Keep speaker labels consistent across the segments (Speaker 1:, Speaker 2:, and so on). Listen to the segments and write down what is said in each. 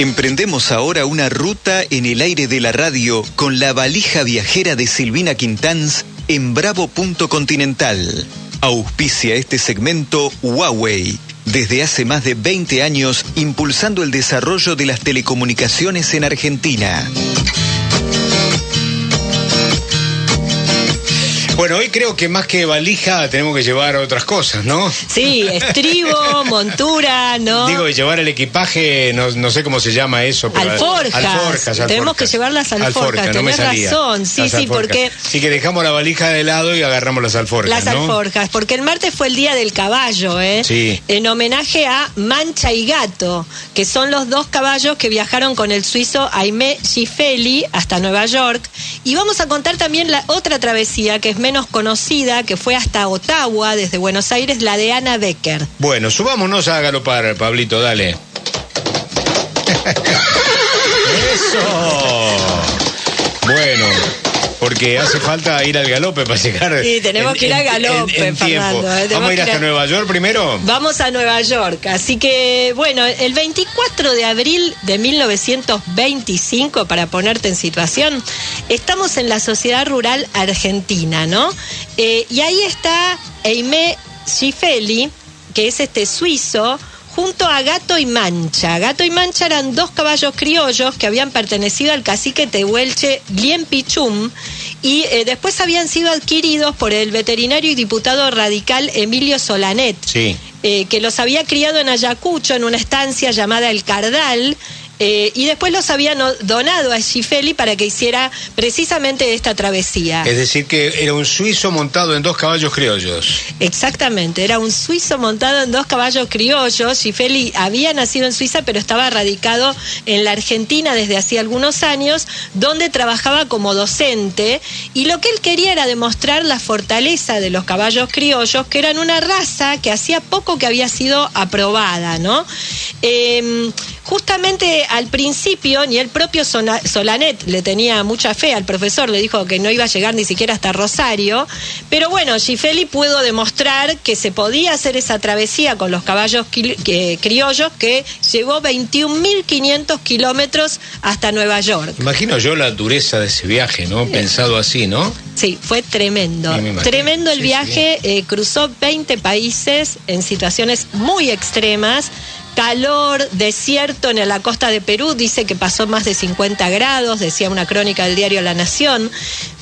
Speaker 1: Emprendemos ahora una ruta en el aire de la radio con la valija viajera de Silvina Quintanz en Bravo Punto Continental. Auspicia este segmento Huawei, desde hace más de 20 años impulsando el desarrollo de las telecomunicaciones en Argentina.
Speaker 2: Bueno, hoy creo que más que valija tenemos que llevar otras cosas, ¿no?
Speaker 3: Sí, estribo, montura, ¿no?
Speaker 2: Digo, llevar el equipaje, no, no sé cómo se llama eso.
Speaker 3: Pero alforjas. alforjas tenemos que llevar las alforjas, tenés razón. Sí, sí, porque...
Speaker 2: Sí, que dejamos la valija de lado y agarramos las alforjas,
Speaker 3: Las alforjas, porque el martes fue el Día del Caballo, ¿eh?
Speaker 2: Sí.
Speaker 3: En homenaje a Mancha y Gato, que son los dos caballos que viajaron con el suizo Aimé Gifeli hasta Nueva York. Y vamos a contar también la otra travesía, que es menos conocida, que fue hasta Ottawa, desde Buenos Aires, la de Ana Becker.
Speaker 2: Bueno, subámonos a galopar, Pablito, dale. Eso. Bueno. Porque hace falta ir al galope para llegar.
Speaker 3: Sí, tenemos que ir al galope, Fernando.
Speaker 2: ¿eh? ¿Vamos a ir hasta Nueva York primero?
Speaker 3: Vamos a Nueva York. Así que, bueno, el 24 de abril de 1925, para ponerte en situación, estamos en la sociedad rural argentina, ¿no? Eh, y ahí está Eime Schifeli, que es este suizo junto a Gato y Mancha. Gato y Mancha eran dos caballos criollos que habían pertenecido al cacique tehuelche Lien Pichum y eh, después habían sido adquiridos por el veterinario y diputado radical Emilio Solanet,
Speaker 2: sí.
Speaker 3: Eh, que los había criado en Ayacucho en una estancia llamada El Cardal eh, y después los habían donado a Schifeli para que hiciera precisamente esta travesía.
Speaker 2: Es decir, que era un suizo montado en dos caballos criollos.
Speaker 3: Exactamente, era un suizo montado en dos caballos criollos. Schifeli había nacido en Suiza, pero estaba radicado en la Argentina desde hacía algunos años, donde trabajaba como docente. Y lo que él quería era demostrar la fortaleza de los caballos criollos, que eran una raza que hacía poco que había sido aprobada, ¿no? Eh, justamente al principio ni el propio Solanet le tenía mucha fe al profesor, le dijo que no iba a llegar ni siquiera hasta Rosario, pero bueno, Gifeli pudo demostrar que se podía hacer esa travesía con los caballos criollos que llegó 21.500 kilómetros hasta Nueva York.
Speaker 2: Imagino yo la dureza de ese viaje, ¿no? Pensado así, ¿no?
Speaker 3: Sí, fue tremendo. Tremendo el viaje, eh, cruzó 20 países en situaciones muy extremas calor, desierto en la costa de Perú, dice que pasó más de 50 grados, decía una crónica del diario La Nación,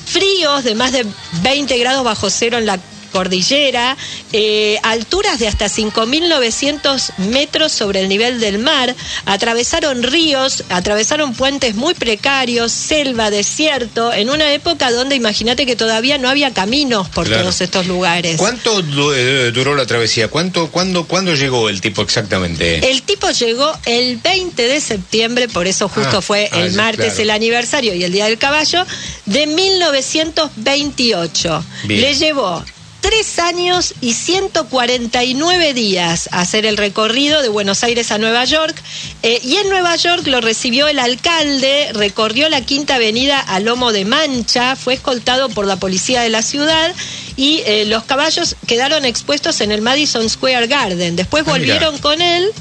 Speaker 3: fríos de más de 20 grados bajo cero en la cordillera, eh, alturas de hasta 5.900 metros sobre el nivel del mar, atravesaron ríos, atravesaron puentes muy precarios, selva, desierto, en una época donde imagínate que todavía no había caminos por todos estos lugares.
Speaker 2: ¿Cuánto eh, duró la travesía? ¿Cuánto, cuándo, ¿Cuándo llegó el tipo exactamente?
Speaker 3: El tipo llegó el 20 de septiembre, por eso justo ah, fue el ah, martes el aniversario y el Día del Caballo, de 1928. Le llevó tres años y 149 días hacer el recorrido de Buenos Aires a Nueva York. Eh, y en Nueva York lo recibió el alcalde, recorrió la Quinta Avenida a Lomo de Mancha, fue escoltado por la policía de la ciudad y eh, los caballos quedaron expuestos en el Madison Square Garden. Después ah, volvieron con él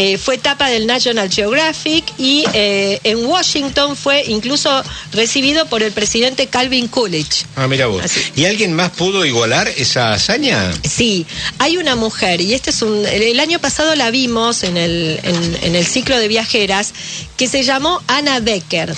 Speaker 3: eh, fue tapa del National Geographic y eh, en Washington fue incluso recibido por el presidente Calvin Coolidge.
Speaker 2: Ah, mira vos. ¿Y alguien más pudo igualar esa hazaña?
Speaker 3: Sí, hay una mujer, y este es un. El año pasado la vimos en el, en, el ciclo de viajeras, que se llamó Anna Becker.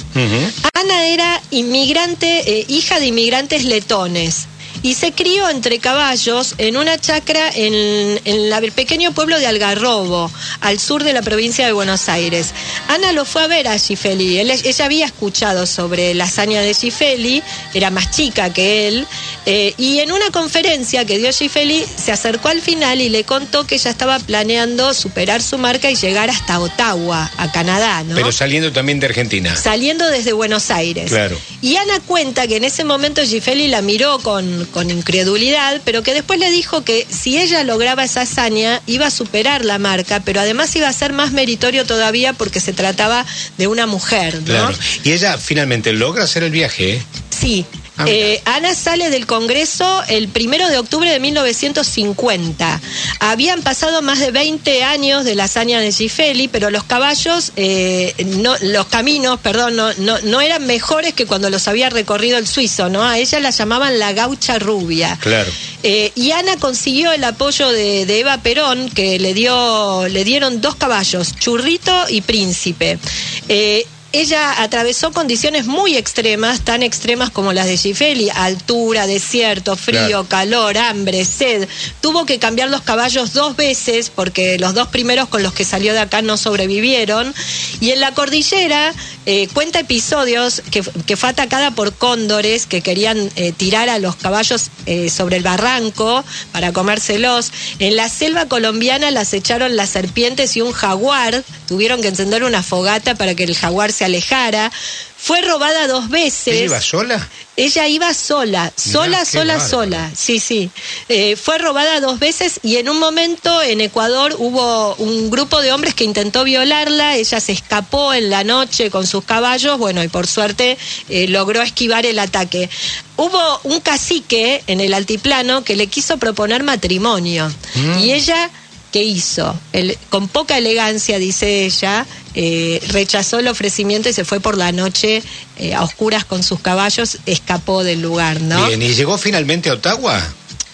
Speaker 3: Ana era inmigrante, eh, hija de inmigrantes letones y se crió entre caballos en una chacra en, el pequeño pueblo de Algarrobo, al sur de la provincia de Buenos Aires. Ana lo fue a ver a Gifeli, ella había escuchado sobre la hazaña de Gifeli, era más chica que él, eh, y en una conferencia que dio Gifeli se acercó al final y le contó que ella estaba planeando superar su marca y llegar hasta Ottawa, a Canadá, ¿no?
Speaker 2: Pero saliendo también de Argentina.
Speaker 3: Saliendo desde Buenos Aires.
Speaker 2: Claro.
Speaker 3: Y Ana cuenta que en ese momento Gifeli la miró con con incredulidad, pero que después le dijo que si ella lograba esa hazaña iba a superar la marca, pero además iba a ser más meritorio todavía porque se trataba de una mujer. ¿no?
Speaker 2: Claro. Y ella finalmente logra hacer el viaje.
Speaker 3: Sí,
Speaker 2: Ah.
Speaker 3: Eh, Ana sale del Congreso el primero de octubre de 1950. Habían pasado más de 20 años de la hazaña de Gifeli, pero los caballos, eh, no, los caminos, perdón, no, no, no eran mejores que cuando los había recorrido el suizo, ¿no? A ella la llamaban la gaucha rubia.
Speaker 2: Claro.
Speaker 3: Eh, y Ana consiguió el apoyo de, de Eva Perón, que le dio, le dieron dos caballos, Churrito y Príncipe. Ella atravesó condiciones muy extremas, tan extremas como las de Gifeli, altura, desierto, frío,
Speaker 2: Claro.
Speaker 3: calor, hambre, sed. Tuvo que cambiar los caballos dos veces porque los dos primeros con los que salió de acá no sobrevivieron. Y en la cordillera eh, cuenta episodios que, que fue atacada por cóndores que querían eh, tirar a los caballos eh, sobre el barranco para comérselos. En la selva colombiana las echaron las serpientes y un jaguar. Tuvieron que encender una fogata para que el jaguar se alejara. Fue robada dos veces.
Speaker 2: ¿Ella iba sola?
Speaker 3: Ella iba sola, sola, sola, sola. Sí, sí. Eh, fue robada dos veces y en un momento en Ecuador hubo un grupo de hombres que intentó violarla. Ella se escapó en la noche con sus caballos, bueno, y por suerte eh, logró esquivar el ataque. Hubo un cacique en el altiplano que le quiso proponer matrimonio y ella. ¿Qué hizo? El- con poca elegancia, dice ella, eh, rechazó el ofrecimiento y se fue por la noche eh, a oscuras con sus caballos, escapó del lugar, ¿no?
Speaker 2: Bien, ¿y llegó finalmente a Ottawa?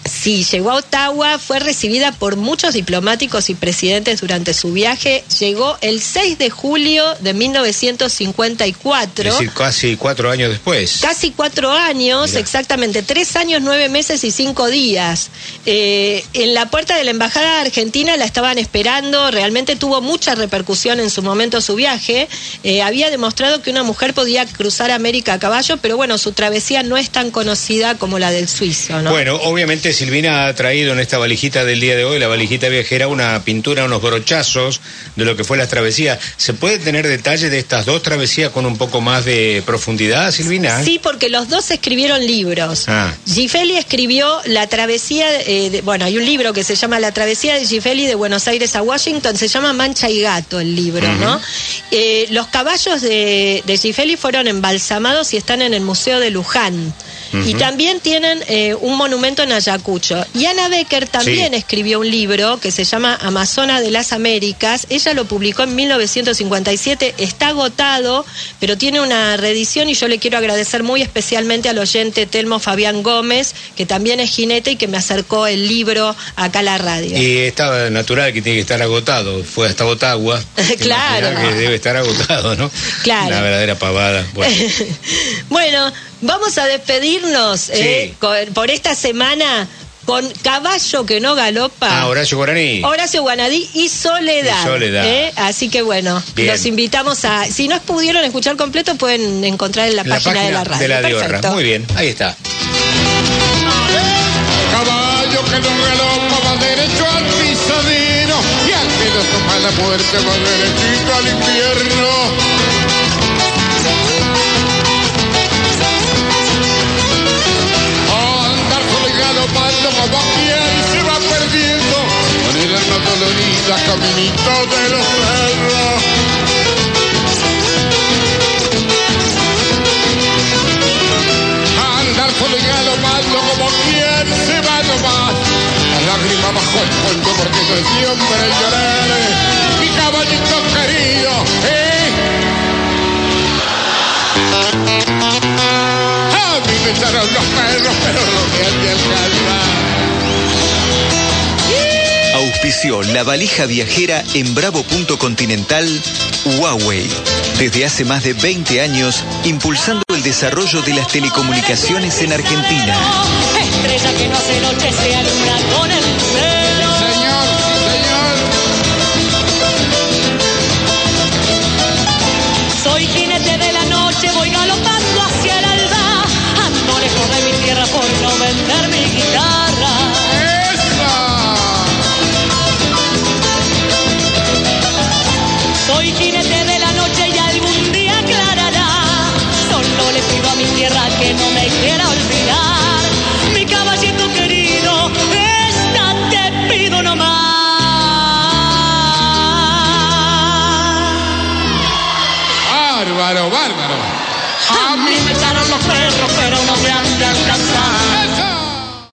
Speaker 3: Sí, llegó a Ottawa, fue recibida por muchos diplomáticos y presidentes durante su viaje. Llegó el 6 de julio de 1954.
Speaker 2: Es decir, casi cuatro años después.
Speaker 3: Casi cuatro años,
Speaker 2: Mirá.
Speaker 3: exactamente, tres años, nueve meses y cinco días. Eh, en la puerta de la Embajada Argentina la estaban esperando, realmente tuvo mucha repercusión en su momento su viaje. Eh, había demostrado que una mujer podía cruzar América a caballo, pero bueno, su travesía no es tan conocida como la del suizo, ¿no?
Speaker 2: Bueno, obviamente Silvina ha traído en esta valijita del día de hoy, la valijita viajera, una pintura, unos brochazos de lo que fue las travesías. ¿Se puede tener detalle de estas dos travesías con un poco más de profundidad, Silvina?
Speaker 3: Sí, porque los dos escribieron libros.
Speaker 2: Ah.
Speaker 3: Gifeli escribió La travesía, eh, de- bueno, hay un libro que se llama La travesía de Gifeli de Buenos Aires a Washington, se llama Mancha y Gato el libro, ¿no? Eh, los caballos de, de Gifeli fueron embalsamados y están en el Museo de Luján. Y también tienen eh, un monumento en Ayacucho. Y Ana Becker también
Speaker 2: Sí.
Speaker 3: escribió un libro que se llama Amazona de las Américas. Ella lo publicó en 1957, está agotado, pero tiene una reedición y yo le quiero agradecer muy especialmente al oyente Telmo Fabián Gómez, que también es jinete y que me acercó el libro acá a la radio.
Speaker 2: Y estaba natural que tiene que estar agotado. Fue hasta Ottawa.
Speaker 3: Claro.
Speaker 2: Que debe estar agotado, ¿no?
Speaker 3: Claro.
Speaker 2: Una verdadera pavada. Bueno,
Speaker 3: bueno, vamos a despedirnos eh, con- por esta semana con Caballo que no galopa.
Speaker 2: ah, Horacio Guaraní.
Speaker 3: Horacio Guanadí y Soledad.
Speaker 2: Y Soledad.
Speaker 3: ¿eh? Así que bueno,
Speaker 2: Bien.
Speaker 3: los invitamos a. Si no pudieron escuchar completo, pueden encontrar en la, página, de la radio.
Speaker 2: de la Diorra.
Speaker 3: Perfecto.
Speaker 2: Muy bien, ahí está.
Speaker 4: Caballo que no galopa va derecho al pisadero y al que no toma la muerte va derechito al infierno. Dolorida caminito de los cerros. andar solo y galopando como quien se va nomás. La lágrima bajo el fondo porque soy siempre lloraré. Mi caballito querido, ¿eh? A mí me echaron los perros, pero no me han de alcanzar
Speaker 1: auspició la valija viajera en bravo.continental Huawei. Desde hace más de 20 años, impulsando el desarrollo de las telecomunicaciones en Argentina.
Speaker 5: Estrella que no se noche se alumbra con el Soy jinete de la noche, voy galopando hacia el no me quiera olvidar.